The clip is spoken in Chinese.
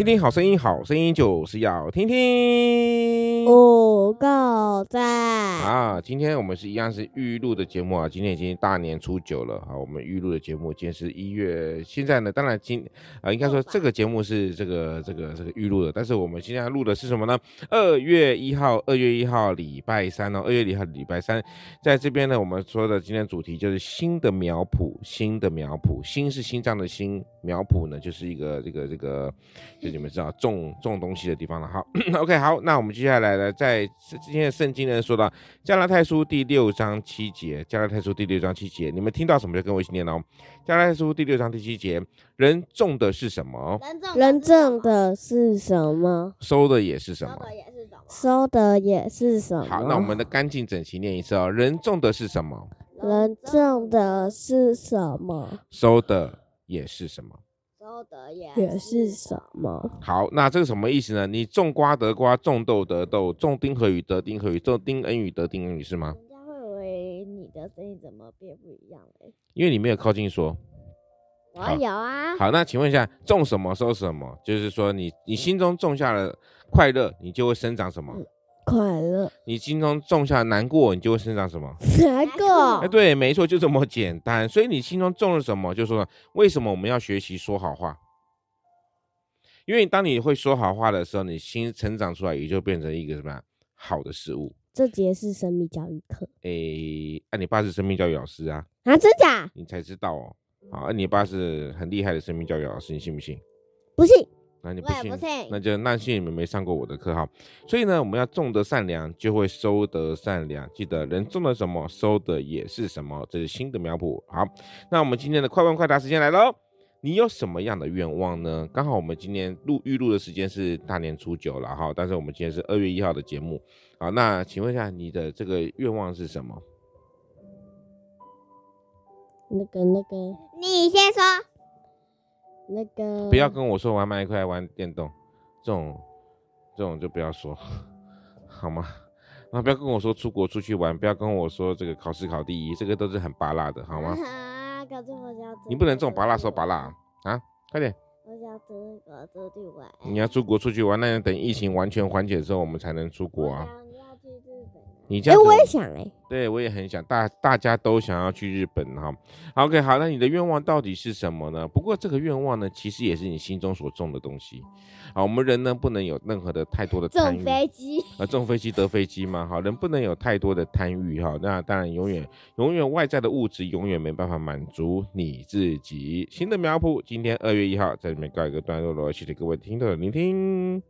听听好声音，好声音就是要听听。五个赞啊！今天我们是一样是预录的节目啊。今天已经大年初九了啊。我们预录的节目今天是一月。现在呢，当然今啊，应该说这个节目是这个这个这个预录的。但是我们现在录的是什么呢？二月一号，二月一号礼拜三哦。二月一号礼拜三，在这边呢，我们说的今天主题就是新的苗圃，新的苗圃，新是心脏的心，苗圃呢就是一个这个这个。就你们知道种种东西的地方了。好，OK，好，那我们接下来呢，在今天的圣经呢，说到加拉太书第六章七节，加拉太书第六章七节，你们听到什么就跟我一起念哦。加拉太书第六章第七节，人种的是什么？人种的是什么？收的也是什么？收的也是什么？好，那我们的干净整齐念一次哦。人种的是什么？人种的是什么？收的也是什么？收的也是什么？好，那这个什么意思呢？你种瓜得瓜，种豆得豆，种丁和雨得丁和雨，种丁恩雨得丁恩雨，是吗？人家会以为你的声音怎么变不一样嘞？因为你没有靠近说。我有啊。好，那请问一下，种什么收什么？就是说你，你你心中种下了快乐，你就会生长什么？嗯快乐，你心中种下难过，你就会生长什么？难过。哎，对，没错，就这么简单。所以你心中种了什么，就说为什么我们要学习说好话？因为当你会说好话的时候，你心成长出来，也就变成一个什么好的事物。这节是生命教育课。哎，啊，你爸是生命教育老师啊？啊，真假？你才知道哦。好，啊，你爸是很厉害的生命教育老师，你信不信？不信。那你不信，不信那就那信你们没上过我的课哈。所以呢，我们要种的善良，就会收得善良。记得人种的什么，收的也是什么。这是新的苗圃。好，那我们今天的快问快答时间来喽。你有什么样的愿望呢？刚好我们今天录预录的时间是大年初九了哈，但是我们今天是二月一号的节目。好，那请问一下你的这个愿望是什么？那个那个，你先说。那个不要跟我说玩麦块玩电动，这种这种就不要说，好吗？啊，不要跟我说出国出去玩，不要跟我说这个考试考第一，这个都是很拔辣的，好吗？啊，你不能这种拔辣说拔辣啊！快点，我想出国出去玩。你要出国出去玩，那要等疫情完全缓解的时候，我们才能出国啊。你这样，我也想哎，对我也很想，大大家都想要去日本哈。OK，好，那你的愿望到底是什么呢？不过这个愿望呢，其实也是你心中所种的东西。好，我们人呢不能有任何的太多的参与。种飞机啊，种飞机得飞机嘛。好，人不能有太多的贪欲哈。那当然，永远永远外在的物质永远没办法满足你自己。新的苗圃，今天二月一号在这里面告一个段落了，谢谢各位听众的聆听。